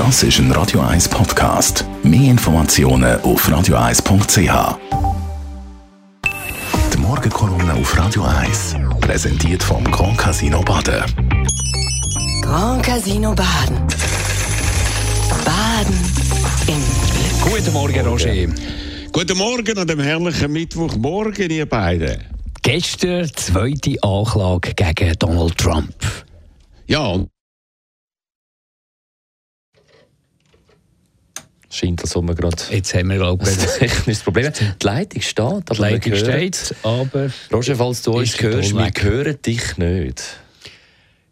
Das ist ein Radio 1 Podcast. Mehr Informationen auf radio1.ch. Die Morgenkolumne auf Radio 1 präsentiert vom Grand Casino Baden. Grand Casino Baden. Baden im Glück. Guten Morgen, Roger. Guten Morgen an dem herrlichen Mittwochmorgen, ihr beiden. Gestern zweite Anklage gegen Donald Trump. Ja, und Scheint, als ob wir gerade Jetzt haben wir, glaube ich, ein technisches Problem Die Leitung steht, aber die Leitung hören- steht, aber Roger, falls du uns hörst, wir hören dich nicht.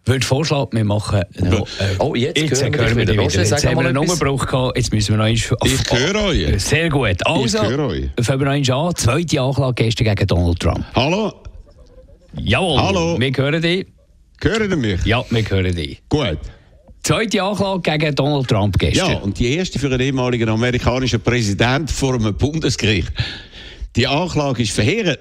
ich würde vorschlagen, wir machen noch... Äh, Oh, jetzt hören wir dich wir wieder. dich Roger, wieder. Jetzt haben wir einen etwas. Unterbruch gehabt, jetzt müssen wir noch auf- Ich höre euch. Sehr gut. Also, fangen wir noch einmal an. Zweite Anklage gestern gegen Donald Trump. hallo, Jawohl, Hallo. wir hören dich. hören ihr mich? Ja, wir hören dich. Gut. Zweite Anklage gegen Donald Trump gestern. Ja, und die erste für einen ehemaligen amerikanischen Präsident vor einem Bundesgericht. Die Anklage ist verheerend.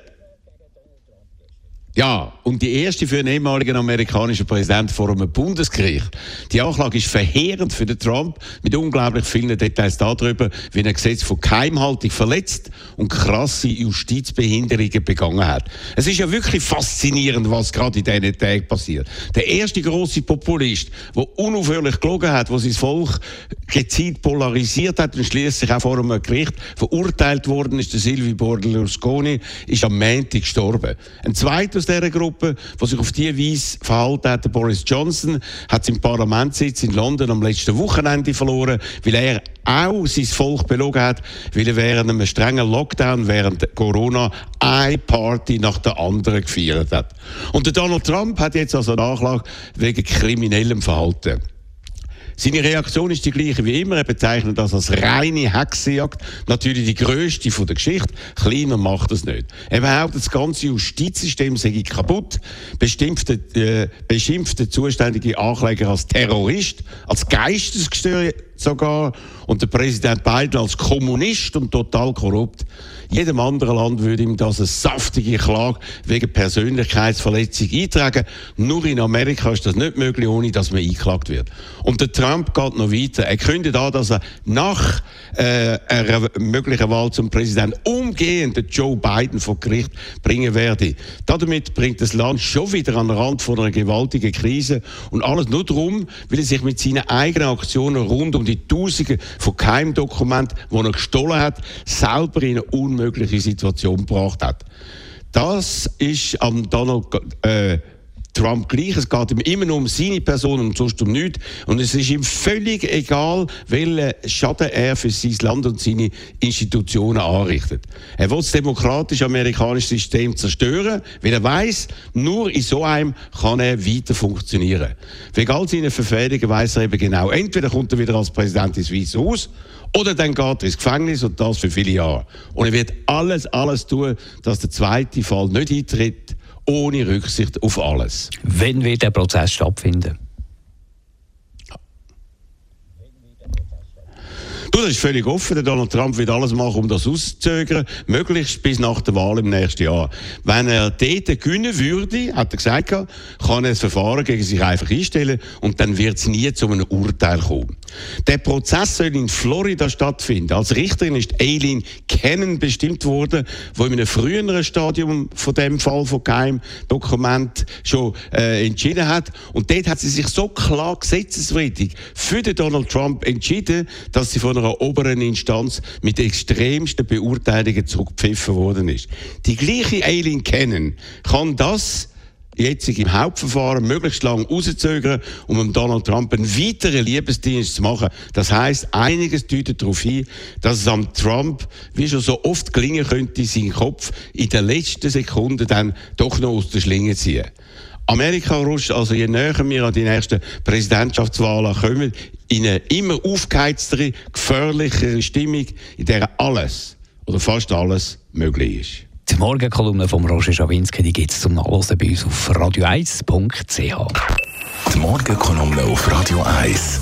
Ja, und die erste für einen ehemaligen amerikanischen Präsident vor einem Bundesgericht. Die Anklage ist verheerend für den Trump mit unglaublich vielen Details darüber, wie er Gesetz von Geheimhaltung verletzt und krasse Justizbehinderungen begangen hat. Es ist ja wirklich faszinierend, was gerade in diesen Tagen passiert. Der erste große Populist, der unaufhörlich gelogen hat, der sein Volk gezielt polarisiert hat und schließlich auch vor einem Gericht verurteilt worden ist, der Silvio Berlusconi, ist am Montag gestorben. Ein zweiter aus dieser Gruppe, der sich auf diese Weise verhalten hat, Boris Johnson, hat seinen Parlamentssitz in London am letzten Wochenende verloren, weil er auch sein Volk belogen hat, weil er während einem strengen Lockdown, während Corona, eine Party nach der anderen gefeiert hat. Und Donald Trump hat jetzt also eine Anklage wegen kriminellem Verhalten. Seine Reaktion ist die gleiche wie immer. Er bezeichnet das als reine Hexenjagd. Natürlich die grösste von der Geschichte. Kleiner macht es nicht. Er behauptet, das ganze Justizsystem sei kaputt, beschimpft, äh, beschimpft den zuständigen Ankläger als Terrorist, als Geistesgestört sogar und der Präsident Biden als Kommunist und total korrupt. Jedem anderen Land würde ihm das eine saftige Klage wegen Persönlichkeitsverletzung eintragen. Nur in Amerika ist das nicht möglich, ohne dass man eingeklagt wird. Und der Trump geht noch weiter. Er kündigt an, dass er nach äh, einer möglichen Wahl zum Präsident umgehend Joe Biden vor Gericht bringen werde. Damit bringt das Land schon wieder an den Rand von einer gewaltigen Krise und alles nur darum, weil er sich mit seinen eigenen Aktionen rund um die Tausende von Geheimdokumenten, die er gestohlen hat, selber in eine unmögliche Situation gebracht hat. Das ist am Donald äh, Trump gleich. Es geht ihm immer nur um seine Person und sonst um nichts. Und es ist ihm völlig egal, welchen Schaden er für sein Land und seine Institutionen anrichtet. Er will das demokratisch-amerikanische System zerstören, weil er weiß, nur in so einem kann er weiter funktionieren. Wegen all seinen Verfehlungen weiß er eben genau, entweder kommt er wieder als Präsident ins Weiße Haus oder dann geht er ins Gefängnis und das für viele Jahre. Und er wird alles, alles tun, dass der zweite Fall nicht eintritt, ohne Rücksicht auf alles. Wann wird der Prozess stattfinden? Du, das ist völlig offen. Der Donald Trump wird alles machen, um das auszuzögern, möglichst bis nach der Wahl im nächsten Jahr. Wenn er dort gewinnen würde, hat er gesagt, kann er das Verfahren gegen sich einfach einstellen und dann wird es nie zu einem Urteil kommen. Der Prozess soll in Florida stattfinden. Als Richterin ist Aileen Cannon bestimmt worden, wo in einem früheren Stadium von dem Fall von Geheimdokument schon äh, entschieden hat. Und dort hat sie sich so klar gesetzeswidrig für den Donald Trump entschieden, dass sie von einer oberen Instanz mit extremsten Beurteilungen zurückgepfiffen worden ist. Die gleiche Aileen Cannon kann das jetzt im Hauptverfahren möglichst lang rauszögern, um dem Donald Trump einen weiteren Liebesdienst zu machen. Das heißt, einiges deutet darauf hin, dass es am Trump, wie schon so oft gelingen könnte, seinen Kopf in der letzten Sekunde dann doch noch aus der Schlinge ziehen. Amerika rutscht, also je näher wir an die nächsten Präsidentschaftswahlen kommen, in eine immer aufgeheiztere, gefährlichere Stimmung, in der alles oder fast alles möglich ist. Die Morgenkolumne von Roger Schawinski die gibt es zum Nachlesen bei uns auf radio1.ch. Die Morgenkolumne auf Radio 1.